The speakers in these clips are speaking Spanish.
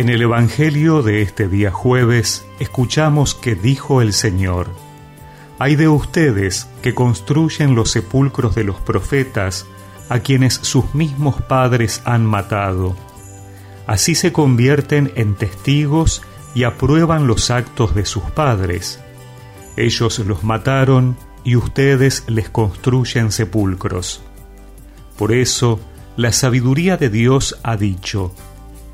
En el Evangelio de este día jueves escuchamos que dijo el Señor, Hay de ustedes que construyen los sepulcros de los profetas a quienes sus mismos padres han matado. Así se convierten en testigos y aprueban los actos de sus padres. Ellos los mataron y ustedes les construyen sepulcros. Por eso, la sabiduría de Dios ha dicho,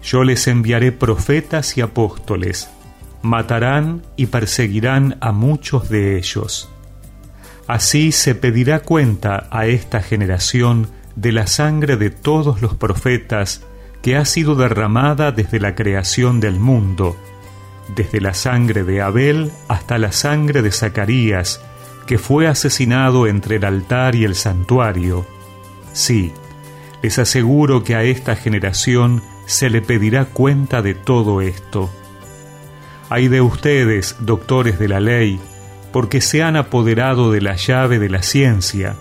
yo les enviaré profetas y apóstoles, matarán y perseguirán a muchos de ellos. Así se pedirá cuenta a esta generación de la sangre de todos los profetas que ha sido derramada desde la creación del mundo, desde la sangre de Abel hasta la sangre de Zacarías, que fue asesinado entre el altar y el santuario. Sí, les aseguro que a esta generación se le pedirá cuenta de todo esto. Hay de ustedes, doctores de la ley, porque se han apoderado de la llave de la ciencia.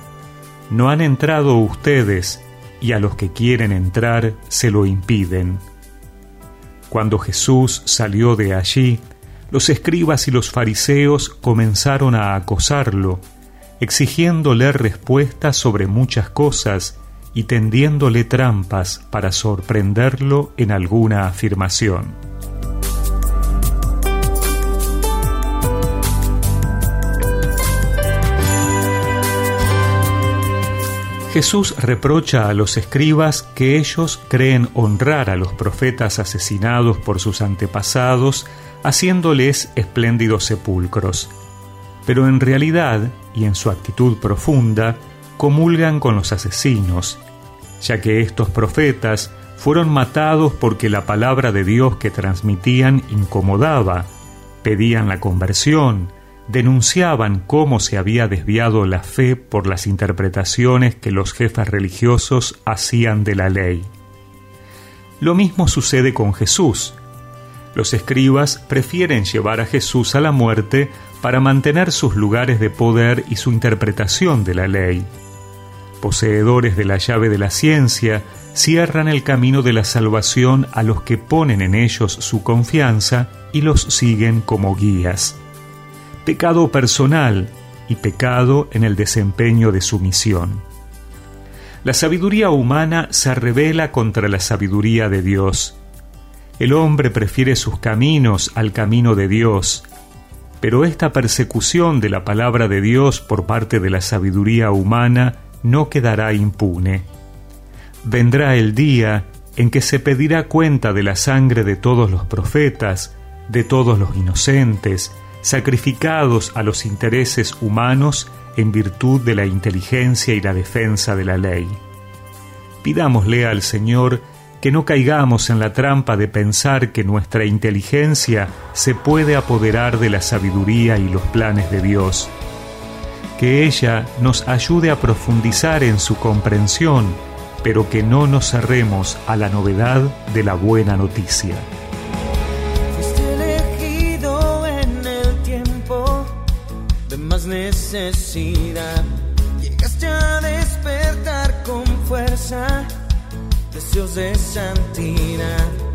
No han entrado ustedes, y a los que quieren entrar se lo impiden. Cuando Jesús salió de allí, los escribas y los fariseos comenzaron a acosarlo, exigiéndole respuestas sobre muchas cosas y tendiéndole trampas para sorprenderlo en alguna afirmación. Jesús reprocha a los escribas que ellos creen honrar a los profetas asesinados por sus antepasados, haciéndoles espléndidos sepulcros. Pero en realidad, y en su actitud profunda, comulgan con los asesinos, ya que estos profetas fueron matados porque la palabra de Dios que transmitían incomodaba, pedían la conversión, denunciaban cómo se había desviado la fe por las interpretaciones que los jefes religiosos hacían de la ley. Lo mismo sucede con Jesús. Los escribas prefieren llevar a Jesús a la muerte para mantener sus lugares de poder y su interpretación de la ley poseedores de la llave de la ciencia, cierran el camino de la salvación a los que ponen en ellos su confianza y los siguen como guías. Pecado personal y pecado en el desempeño de su misión. La sabiduría humana se revela contra la sabiduría de Dios. El hombre prefiere sus caminos al camino de Dios, pero esta persecución de la palabra de Dios por parte de la sabiduría humana no quedará impune. Vendrá el día en que se pedirá cuenta de la sangre de todos los profetas, de todos los inocentes, sacrificados a los intereses humanos en virtud de la inteligencia y la defensa de la ley. Pidámosle al Señor que no caigamos en la trampa de pensar que nuestra inteligencia se puede apoderar de la sabiduría y los planes de Dios que ella nos ayude a profundizar en su comprensión, pero que no nos cerremos a la novedad de la buena noticia. Fuiste elegido en el tiempo de más necesidad. Llegaste a despertar con fuerza, deseos de santidad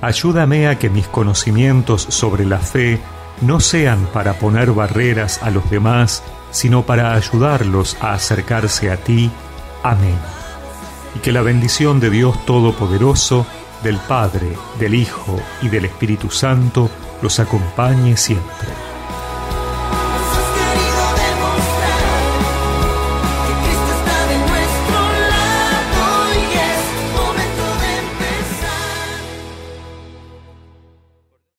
ayúdame a que mis conocimientos sobre la fe no sean para poner barreras a los demás, sino para ayudarlos a acercarse a ti. Amén. Y que la bendición de Dios Todopoderoso, del Padre, del Hijo y del Espíritu Santo los acompañe siempre.